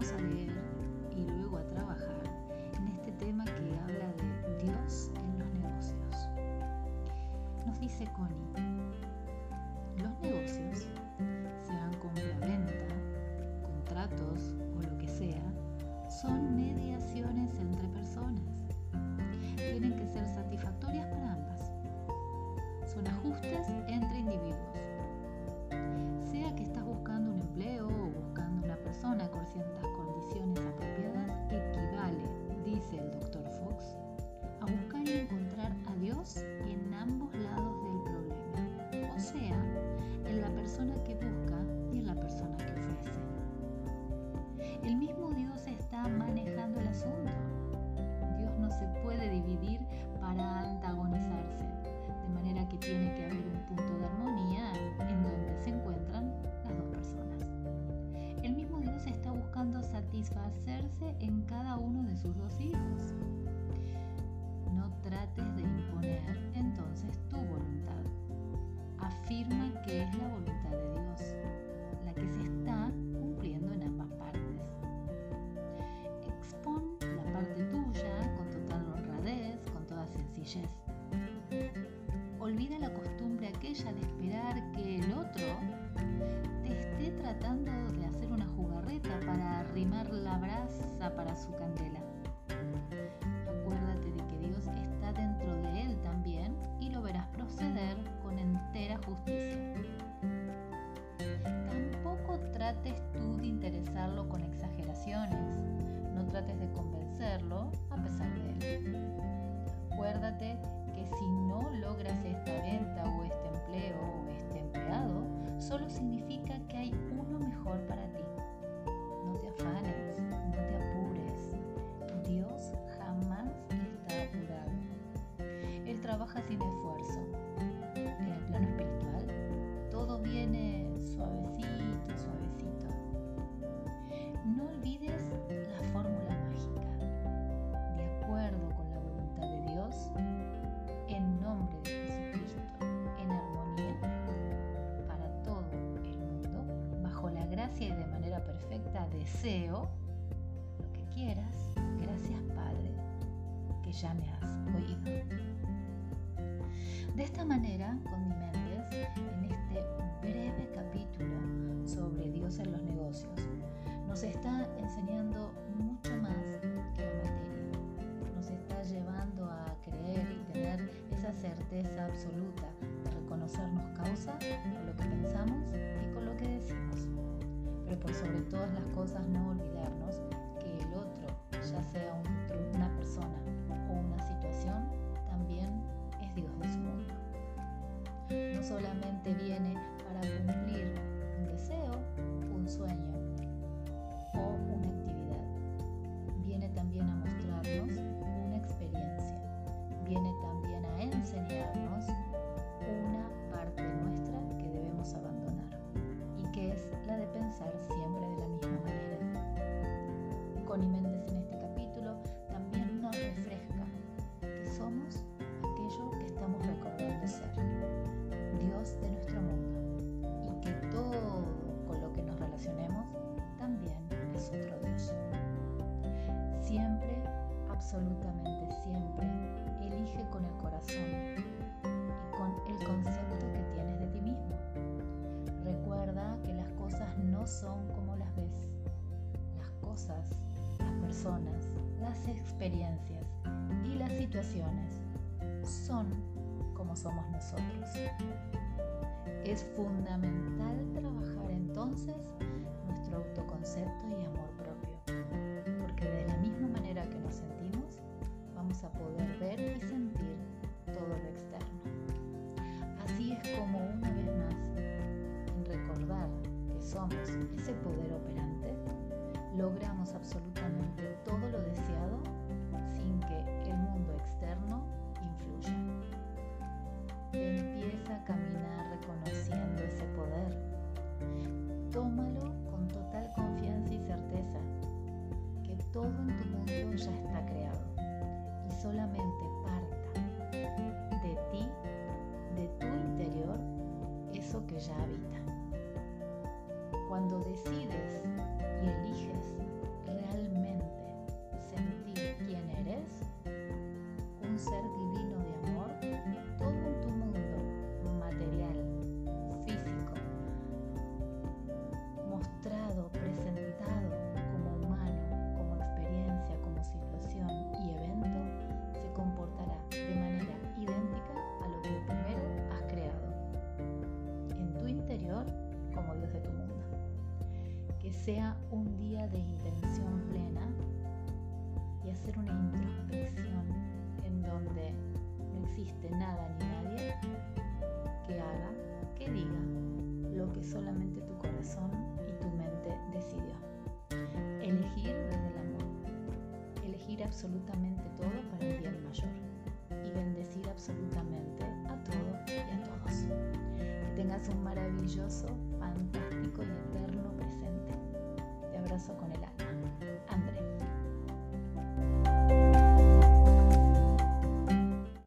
a ver y luego a trabajar en este tema que habla de Dios en los negocios. Nos dice Connie, los negocios, sean compra-venta, contratos o lo que sea, son mediaciones entre personas. Tienen que ser satisfactorias para ambas. Son ajustes entre individuos. Sea que estás buscando un empleo persona con ciertas condiciones apropiadas, equivale, dice el doctor Fox, satisfacerse en cada uno de sus dos hijos. No trates de imponer entonces tu voluntad. Afirma que es la voluntad de Dios, la que se está cumpliendo en ambas partes. Expon la parte tuya con total honradez, con toda sencillez. Olvida la costumbre aquella de esperar que el otro su candela. De manera perfecta, deseo lo que quieras. Gracias, Padre, que ya me has oído. De esta manera, con mi Méndez, en este breve capítulo sobre Dios en los negocios, nos está enseñando mucho más que la materia. Nos está llevando a creer y tener esa certeza absoluta de reconocernos causa con lo que pensamos y con lo que decimos. Pero por sobre todas las cosas no olvidarnos que el otro, ya sea un, una persona o una situación, también es Dios de su mundo. No solamente viene siempre de la misma manera. Connie experiencias y las situaciones son como somos nosotros. Es fundamental trabajar entonces nuestro autoconcepto y amor propio, porque de la misma manera que nos sentimos, vamos a poder ver y sentir todo lo externo. Así es como una vez más, en recordar que somos ese poder operante, logramos absolutamente Tómalo con total confianza y certeza que todo en tu mundo ya está creado y solamente parta de ti, de tu interior, eso que ya habita. Cuando decides y eliges sea un día de intención plena y hacer una introspección en donde no existe nada ni nadie que haga, que diga lo que solamente tu corazón y tu mente decidió. Elegir desde el amor. Elegir absolutamente todo para el bien mayor. Y bendecir absolutamente a todo y a todos. Que tengas un maravilloso, fantástico y eterno presente con el alma. André.